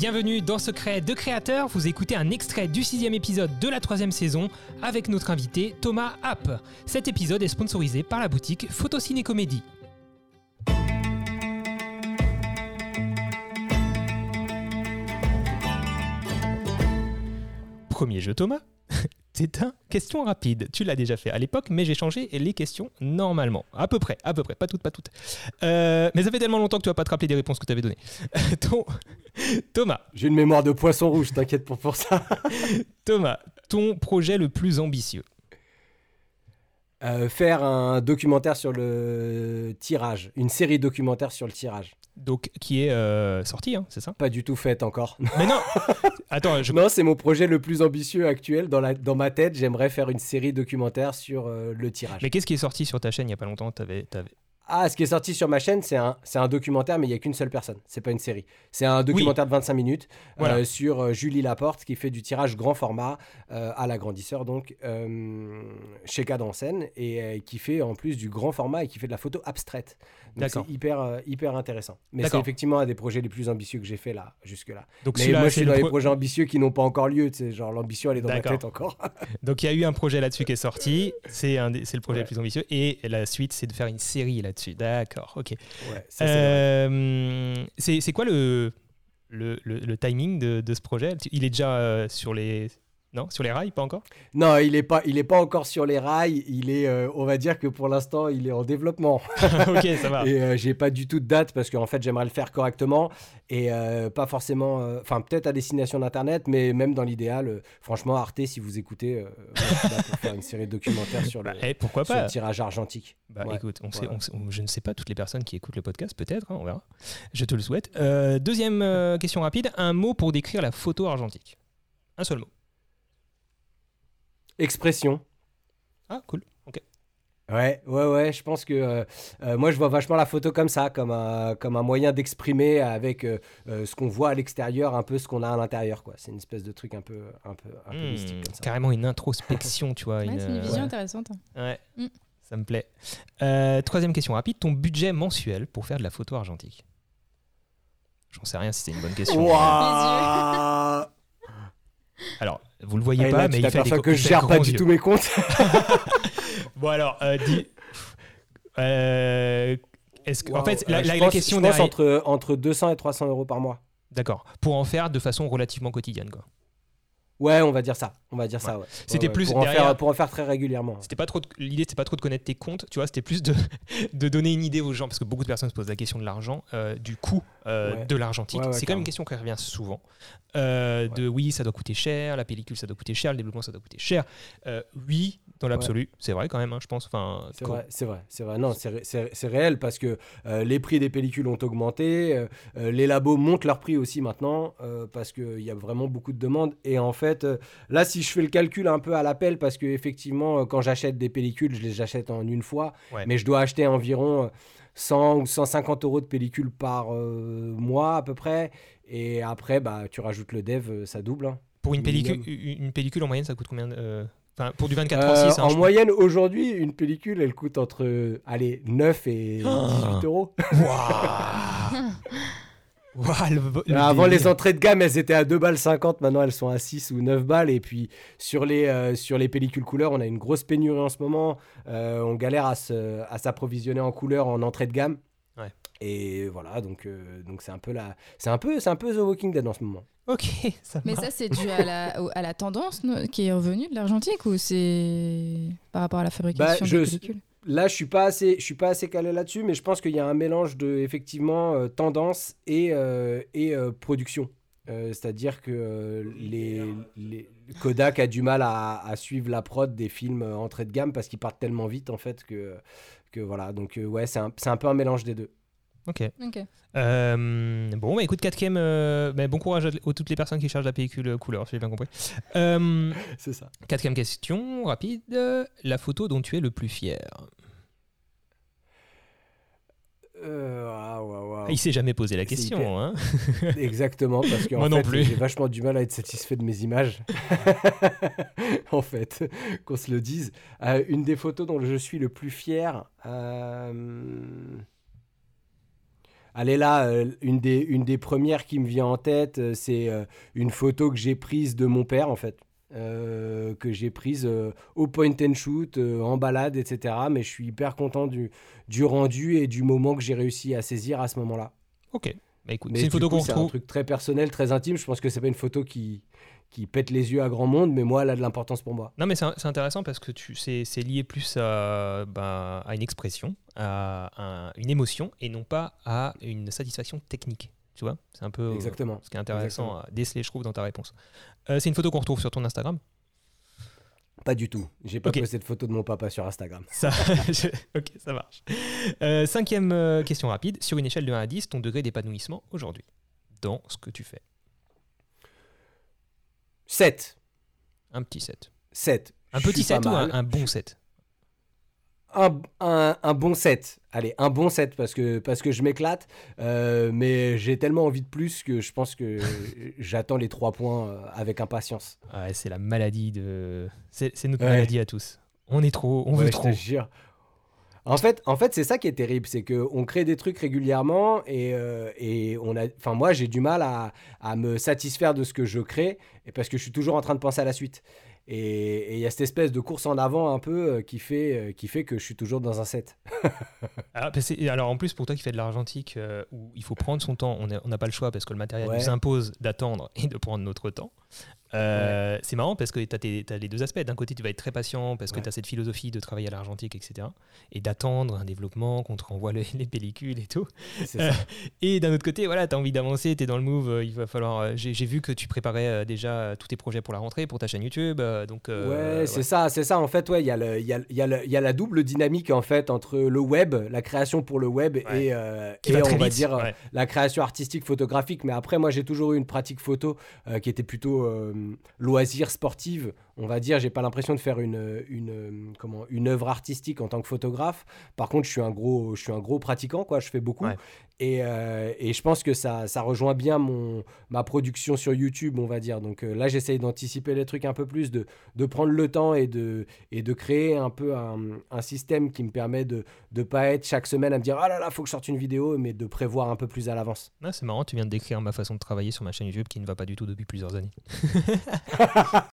Bienvenue dans Secret de Créateur, vous écoutez un extrait du sixième épisode de la troisième saison avec notre invité Thomas App. Cet épisode est sponsorisé par la boutique Photociné Comédie. Premier jeu Thomas c'est un question rapide. Tu l'as déjà fait à l'époque, mais j'ai changé les questions normalement. À peu près, à peu près, pas toutes, pas toutes. Euh, mais ça fait tellement longtemps que tu vas pas te rappeler des réponses que tu avais données. Thomas. J'ai une mémoire de poisson rouge, t'inquiète pas pour ça. Thomas, ton projet le plus ambitieux euh, Faire un documentaire sur le tirage, une série documentaire sur le tirage. Donc, qui est euh, sorti, hein, c'est ça? Pas du tout faite encore. Mais non Attends, je... Non, c'est mon projet le plus ambitieux actuel. Dans, la, dans ma tête, j'aimerais faire une série documentaire sur euh, le tirage. Mais qu'est-ce qui est sorti sur ta chaîne il n'y a pas longtemps? Avais, Ah, ce qui est sorti sur ma chaîne, c'est un, un documentaire, mais il n'y a qu'une seule personne. C'est pas une série. C'est un documentaire de 25 minutes euh, sur Julie Laporte qui fait du tirage grand format à l'agrandisseur, donc chez Cadre en scène, et qui fait en plus du grand format et qui fait de la photo abstraite. Donc c'est hyper, euh, hyper intéressant. Mais c'est effectivement un des projets les plus ambitieux que j'ai fait là, jusque-là. Donc Mais moi, je suis dans les projets ambitieux qui n'ont pas encore lieu. Genre, l'ambition, elle est dans ma tête encore. Donc il y a eu un projet là-dessus qui est sorti. C'est le projet le plus ambitieux. Et la suite, c'est de faire une série là-dessus. D'accord, ok. Ouais, euh, c'est quoi le, le, le, timing de, de, ce projet? Il est déjà euh, sur les non, sur les rails, pas encore? Non, il n'est pas, il est pas encore sur les rails. Il est, euh, on va dire que pour l'instant, il est en développement. ok, ça va. Et euh, j'ai pas du tout de date parce qu'en fait, j'aimerais le faire correctement et euh, pas forcément, enfin peut-être à destination d'internet, mais même dans l'idéal, franchement, Arte, si vous écoutez, pour faire une série de documentaires sur le, bah, pourquoi pas? tirage argentique. Bah, écoute, on je ne sais pas toutes les personnes qui écoutent le podcast, peut-être, hein, on verra. Je te le souhaite. deuxième question rapide, un mot pour décrire la photo argentique. Un seul mot. Expression. Ah, cool. Ok. Ouais, ouais, ouais. Je pense que euh, euh, moi, je vois vachement la photo comme ça, comme un, comme un moyen d'exprimer avec euh, ce qu'on voit à l'extérieur, un peu ce qu'on a à l'intérieur. quoi. C'est une espèce de truc un peu, un peu, un peu hmm, mystique. Comme ça. Carrément une introspection, tu vois. c'est une vision intéressante. Ouais. Hmm. Ça me plaît. troisième question rapide. Ton budget mensuel pour faire de la photo argentique? J'en sais rien si c'est une bonne question. Alors, vous le voyez pas, mais il fait des que je gère pas du tout mes comptes. bon alors, euh, dis, euh, est-ce que, en fait, la, la, question je pense entre entre 200 et 300 euros par mois. D'accord. Pour en faire de façon relativement quotidienne, quoi. Ouais, on va dire ça. On va dire ça. Ouais. C'était plus pour, en faire, pour en faire très régulièrement. C'était pas trop. L'idée, c'était pas trop de connaître tes comptes. Tu vois, c'était plus de, de donner une idée aux gens parce que beaucoup de personnes se posent la question de l'argent, euh, du coût de l'argentique. c'est quand même une question qui revient souvent. Euh, de oui, ça doit coûter cher, la pellicule ça doit coûter cher, le développement ça doit coûter cher. Euh, oui, dans l'absolu, c'est vrai quand même, hein, je pense. Enfin, c'est vrai, c'est vrai, c'est vrai. Non, c'est réel parce que euh, les prix des pellicules ont augmenté, les labos montent leur prix aussi maintenant parce qu'il y a vraiment beaucoup de demandes. Et en fait, là, si je fais le calcul un peu à l'appel, parce que effectivement, quand j'achète des pellicules, je les achète en une fois, mais je dois acheter environ 100 ou 150 euros de pellicule par mois à peu près. Et après, bah, tu rajoutes le dev, euh, ça double. Hein. Pour une pellicule, une pellicule en moyenne, ça coûte combien euh, Enfin, pour du 24 euh, 6 En moyenne, aujourd'hui, une pellicule, elle coûte entre allez, 9 et 18 euros. Avant, les entrées de gamme, elles étaient à 2 balles 50. Maintenant, elles sont à 6 ou 9 balles. Et puis, sur les, sur les pellicules couleur, on a une grosse pénurie en ce moment. on galère à s'approvisionner en couleur en entrée de gamme. Et voilà, donc euh, donc c'est un peu la, c'est un peu c'est un peu The Walking Dead en ce moment. Ok. Ça Mais ça c'est dû à la, à la tendance qui est revenue de l'argentique ou c'est par rapport à la fabrication bah, je, Là, je suis pas assez, je suis pas assez calé là-dessus, mais je pense qu'il y a un mélange de effectivement euh, tendance et euh, et production. C'est-à-dire que les, les, Kodak a du mal à, à, suivre la prod des films entrée de gamme parce qu'ils partent tellement vite en fait que que voilà. Donc ouais, c'est un, un peu un mélange des deux. Ok. Euh, bon, bah, écoute, quatrième. Euh, bah, bon courage à, toutes les personnes qui chargent la pellicule couleur, si j'ai bien compris. Euh, c'est ça. Quatrième question, rapide. La photo dont tu es le plus fier euh, Il s'est jamais posé la question. Hein Exactement, parce que en fait, j'ai vachement du mal à être satisfait de mes images. en fait, qu'on se le dise. une des photos dont je suis le plus fier. Allez là, une, des, une des premières qui me vient en tête, c'est une photo que j'ai prise de mon père en fait. que j'ai prise au point and shoot, en balade, etc. Mais je suis hyper content du, du rendu et du moment que j'ai réussi à saisir à ce moment-là. Ok. Bah écoute, c'est une photo qu'on retrouve. C'est un truc très personnel, très intime. Je pense que c'est pas une photo qui, qui pète les yeux à grand monde, mais moi, elle a de l'importance pour moi. Non, mais c'est intéressant parce que c'est lié plus à, bah, à, une expression, à, une émotion, et non pas à une satisfaction technique. Tu vois? C'est un peu Exactement. ce qui est intéressant à déceler, je trouve, dans ta réponse. Euh, c'est une photo qu'on retrouve sur ton Instagram? Pas du tout. J'ai pas posté de photo de mon papa sur Instagram. Ça, Ok, ça marche. Euh, cinquième euh, question rapide. Sur une échelle de 1 à 10, ton degré d'épanouissement aujourd'hui? Dans ce que tu fais 7. Un petit 7. 7. Un petit 7 ou un, bon 7 un, un, bon 7. Allez, un bon 7 parce que, parce que je m'éclate. Euh, mais j'ai tellement envie de plus que je pense que j'attends les 3 points euh, avec impatience. Ouais, c'est la maladie de. C'est notre maladie à tous. On est trop, on veut trop. Je En fait, en fait c'est ça qui est terrible, c'est qu'on crée des trucs régulièrement et, euh, et on a, enfin moi j'ai du mal à, à, me satisfaire de ce que je crée et parce que je suis toujours en train de penser à la suite. Et il y a cette espèce de course en avant un peu euh, qui, fait, euh, qui fait que je suis toujours dans un set. Ah, alors, en plus, pour toi qui fais de l'argentique, euh, où il faut prendre son temps, on n'a pas le choix parce que le matériel nous impose d'attendre et de prendre notre temps. C'est marrant parce que tu as, les deux aspects. D'un côté, tu vas être très patient parce que tu as cette philosophie de travailler à l'argentique, etc. Et d'attendre un développement, qu'on te renvoie les pellicules et tout. et d'un autre côté, voilà, tu as envie d'avancer, tu es dans le move. il va falloir. J'ai vu que tu préparais déjà tous tes projets pour la rentrée, pour ta chaîne YouTube. donc, ouais, c'est ça, c'est ça. En fait, ouais, il y, a y, a, y, a y a la double dynamique en fait entre le web, la création pour le web et, euh, on va dire la création artistique photographique. Mais après, moi, j'ai toujours eu une pratique photo euh, qui était plutôt euh, loisir sportive on va dire, j'ai pas l'impression de faire une, comment, une œuvre artistique en tant que photographe. Par contre, je suis un gros, je suis un gros pratiquant, quoi. Je fais beaucoup. Et, euh, et, je pense que ça, ça rejoint bien mon, ma production sur YouTube, on va dire. Donc euh, là, j'essaye d'anticiper les trucs un peu plus, de, de prendre le temps et de, et de créer un peu un, un système qui me permet de ne pas être chaque semaine à me dire Ah là là, faut que je sorte une vidéo, mais de prévoir un peu plus à l'avance. c'est marrant, tu viens de décrire ma façon de travailler sur ma chaîne YouTube qui ne va pas du tout depuis plusieurs années.